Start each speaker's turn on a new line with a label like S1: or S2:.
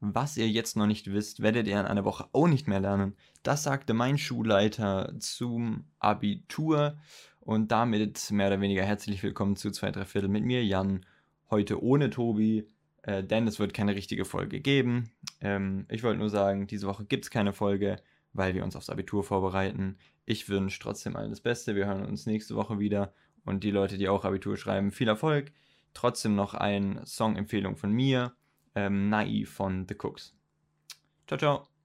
S1: Was ihr jetzt noch nicht wisst, werdet ihr in einer Woche auch nicht mehr lernen. Das sagte mein Schulleiter zum Abitur. Und damit mehr oder weniger herzlich willkommen zu 2 3 Viertel mit mir, Jan. Heute ohne Tobi, äh, denn es wird keine richtige Folge geben. Ähm, ich wollte nur sagen, diese Woche gibt es keine Folge, weil wir uns aufs Abitur vorbereiten. Ich wünsche trotzdem allen das Beste. Wir hören uns nächste Woche wieder. Und die Leute, die auch Abitur schreiben, viel Erfolg. Trotzdem noch eine Songempfehlung von mir ähm, Naiv von The Cooks. Ciao, ciao.